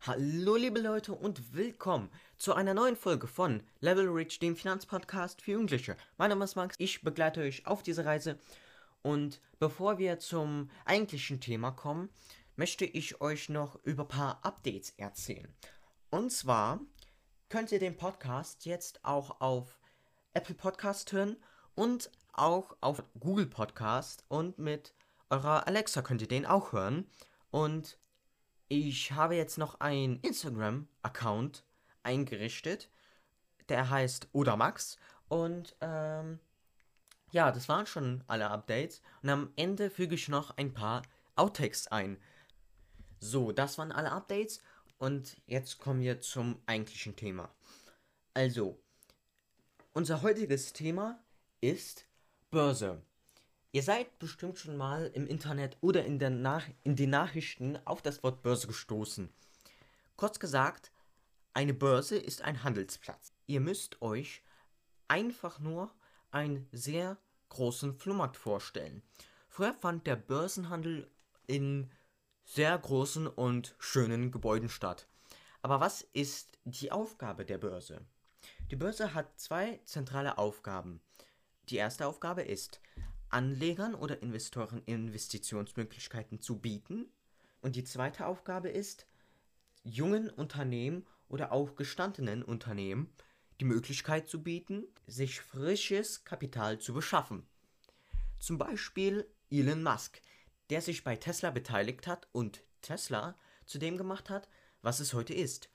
Hallo liebe Leute und willkommen zu einer neuen Folge von Level Rich, dem Finanzpodcast für Jugendliche. Mein Name ist Max, ich begleite euch auf diese Reise und bevor wir zum eigentlichen Thema kommen, möchte ich euch noch über ein paar Updates erzählen. Und zwar könnt ihr den Podcast jetzt auch auf Apple Podcast hören und auch auf Google Podcast und mit eurer Alexa könnt ihr den auch hören. Und ich habe jetzt noch einen Instagram-Account eingerichtet, der heißt Odamax. Und ähm, ja, das waren schon alle Updates. Und am Ende füge ich noch ein paar Outtakes ein. So, das waren alle Updates. Und jetzt kommen wir zum eigentlichen Thema. Also, unser heutiges Thema ist Börse. Ihr seid bestimmt schon mal im Internet oder in, der Nach in den Nachrichten auf das Wort Börse gestoßen. Kurz gesagt, eine Börse ist ein Handelsplatz. Ihr müsst euch einfach nur einen sehr großen Flohmarkt vorstellen. Früher fand der Börsenhandel in sehr großen und schönen Gebäuden statt. Aber was ist die Aufgabe der Börse? Die Börse hat zwei zentrale Aufgaben. Die erste Aufgabe ist, Anlegern oder Investoren Investitionsmöglichkeiten zu bieten. Und die zweite Aufgabe ist, jungen Unternehmen oder auch gestandenen Unternehmen die Möglichkeit zu bieten, sich frisches Kapital zu beschaffen. Zum Beispiel Elon Musk, der sich bei Tesla beteiligt hat und Tesla zu dem gemacht hat, was es heute ist.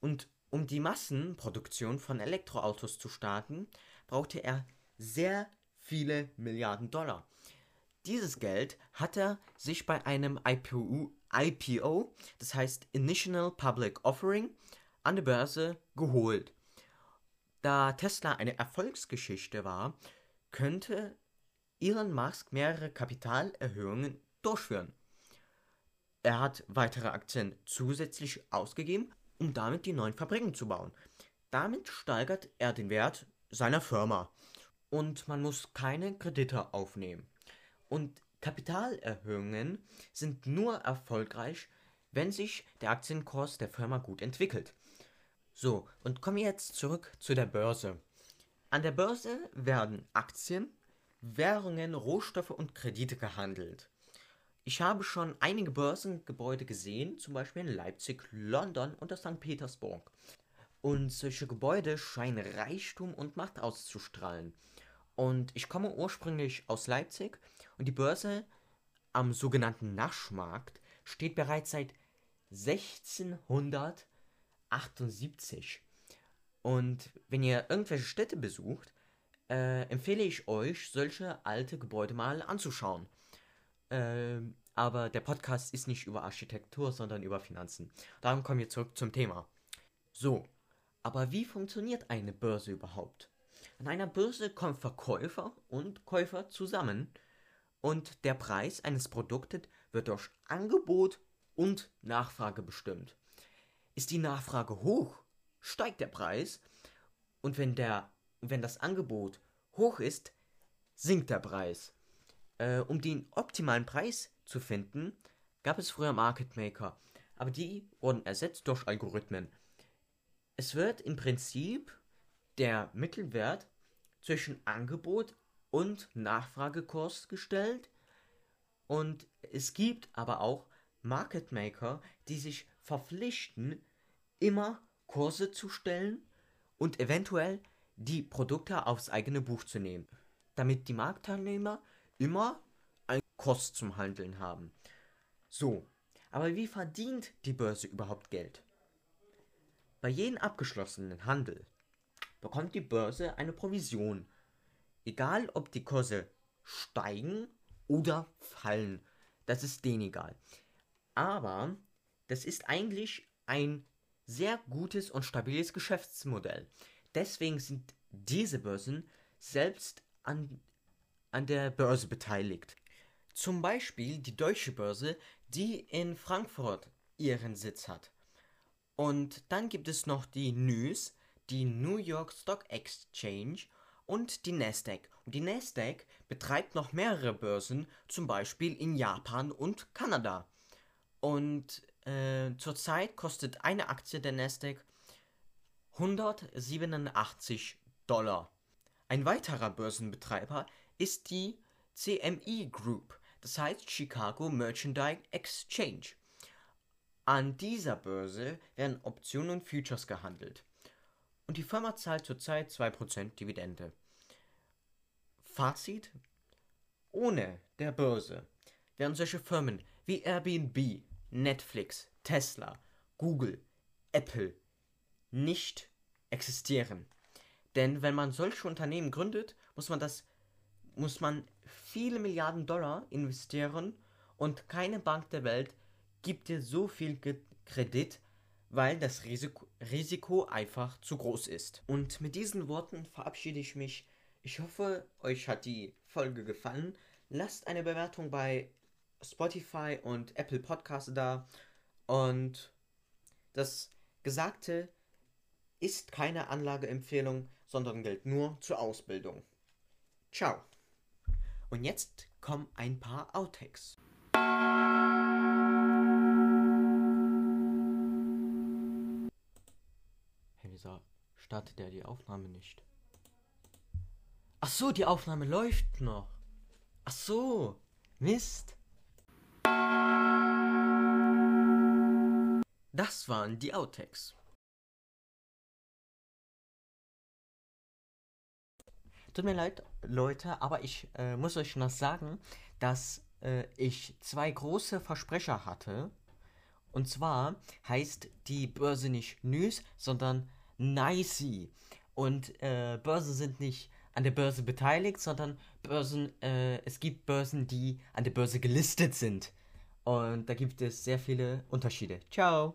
Und um die Massenproduktion von Elektroautos zu starten, brauchte er sehr viele Milliarden Dollar. Dieses Geld hat er sich bei einem IPO, IPO, das heißt Initial Public Offering, an der Börse geholt. Da Tesla eine Erfolgsgeschichte war, könnte Elon Musk mehrere Kapitalerhöhungen durchführen. Er hat weitere Aktien zusätzlich ausgegeben, um damit die neuen Fabriken zu bauen. Damit steigert er den Wert seiner Firma und man muss keine Kredite aufnehmen. Und Kapitalerhöhungen sind nur erfolgreich, wenn sich der Aktienkurs der Firma gut entwickelt. So, und kommen wir jetzt zurück zu der Börse. An der Börse werden Aktien, Währungen, Rohstoffe und Kredite gehandelt. Ich habe schon einige Börsengebäude gesehen, zum Beispiel in Leipzig, London und St. Petersburg. Und solche Gebäude scheinen Reichtum und Macht auszustrahlen. Und ich komme ursprünglich aus Leipzig und die Börse am sogenannten Naschmarkt steht bereits seit 1678. Und wenn ihr irgendwelche Städte besucht, äh, empfehle ich euch, solche alte Gebäude mal anzuschauen. Ähm, aber der Podcast ist nicht über Architektur, sondern über Finanzen. Darum kommen wir zurück zum Thema. So, aber wie funktioniert eine Börse überhaupt? An einer Börse kommen Verkäufer und Käufer zusammen und der Preis eines Produktes wird durch Angebot und Nachfrage bestimmt. Ist die Nachfrage hoch, steigt der Preis und wenn, der, wenn das Angebot hoch ist, sinkt der Preis. Äh, um den optimalen Preis zu finden, gab es früher Market Maker, aber die wurden ersetzt durch Algorithmen. Es wird im Prinzip der Mittelwert zwischen Angebot und Nachfragekurs gestellt und es gibt aber auch Market Maker, die sich verpflichten, immer Kurse zu stellen und eventuell die Produkte aufs eigene Buch zu nehmen, damit die Marktteilnehmer immer einen Kurs zum Handeln haben. So, aber wie verdient die Börse überhaupt Geld? Bei jedem abgeschlossenen Handel bekommt die Börse eine Provision, egal ob die Kurse steigen oder fallen. Das ist denen egal. Aber das ist eigentlich ein sehr gutes und stabiles Geschäftsmodell. Deswegen sind diese Börsen selbst an an der Börse beteiligt. Zum Beispiel die Deutsche Börse, die in Frankfurt ihren Sitz hat. Und dann gibt es noch die NYS, die New York Stock Exchange und die Nasdaq. Und die Nasdaq betreibt noch mehrere Börsen, zum Beispiel in Japan und Kanada. Und äh, zurzeit kostet eine Aktie der Nasdaq 187 Dollar. Ein weiterer Börsenbetreiber ist die CME Group, das heißt Chicago Merchandise Exchange. An dieser Börse werden Optionen und Futures gehandelt. Und die Firma zahlt zurzeit 2% Dividende. Fazit: Ohne der Börse wären solche Firmen wie Airbnb, Netflix, Tesla, Google, Apple nicht existieren. Denn wenn man solche Unternehmen gründet, muss man das muss man viele Milliarden Dollar investieren und keine Bank der Welt gibt dir so viel Kredit, weil das Risiko, Risiko einfach zu groß ist. Und mit diesen Worten verabschiede ich mich. Ich hoffe, euch hat die Folge gefallen. Lasst eine Bewertung bei Spotify und Apple Podcasts da. Und das Gesagte ist keine Anlageempfehlung, sondern gilt nur zur Ausbildung. Ciao. Und jetzt kommen ein paar Outtakes. Wieso startet der die Aufnahme nicht? Ach so, die Aufnahme läuft noch. Ach so, Mist. Das waren die Outtakes. Tut mir leid, Leute, aber ich äh, muss euch noch sagen, dass äh, ich zwei große Versprecher hatte. Und zwar heißt die Börse nicht News, sondern Nicey. Und äh, Börsen sind nicht an der Börse beteiligt, sondern Börsen, äh, es gibt Börsen, die an der Börse gelistet sind. Und da gibt es sehr viele Unterschiede. Ciao.